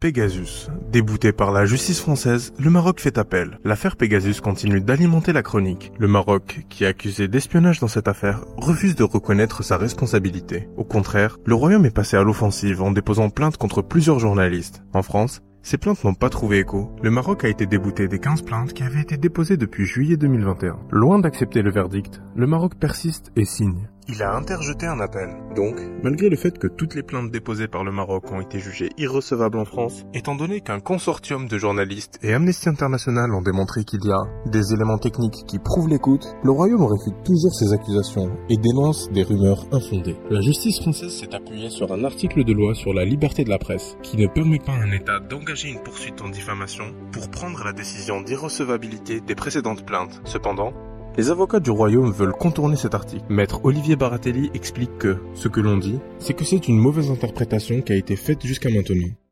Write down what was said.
Pegasus. Débouté par la justice française, le Maroc fait appel. L'affaire Pegasus continue d'alimenter la chronique. Le Maroc, qui est accusé d'espionnage dans cette affaire, refuse de reconnaître sa responsabilité. Au contraire, le Royaume est passé à l'offensive en déposant plainte contre plusieurs journalistes. En France, ces plaintes n'ont pas trouvé écho. Le Maroc a été débouté des 15 plaintes qui avaient été déposées depuis juillet 2021. Loin d'accepter le verdict, le Maroc persiste et signe. Il a interjeté un appel. Donc, malgré le fait que toutes les plaintes déposées par le Maroc ont été jugées irrecevables en France, étant donné qu'un consortium de journalistes et Amnesty International ont démontré qu'il y a des éléments techniques qui prouvent l'écoute, le Royaume réfute toujours ces accusations et dénonce des rumeurs infondées. La justice française s'est appuyée sur un article de loi sur la liberté de la presse qui ne permet pas à un État d'engager une poursuite en diffamation pour prendre la décision d'irrecevabilité des précédentes plaintes. Cependant, les avocats du royaume veulent contourner cet article. Maître Olivier Baratelli explique que ce que l'on dit, c'est que c'est une mauvaise interprétation qui a été faite jusqu'à maintenant.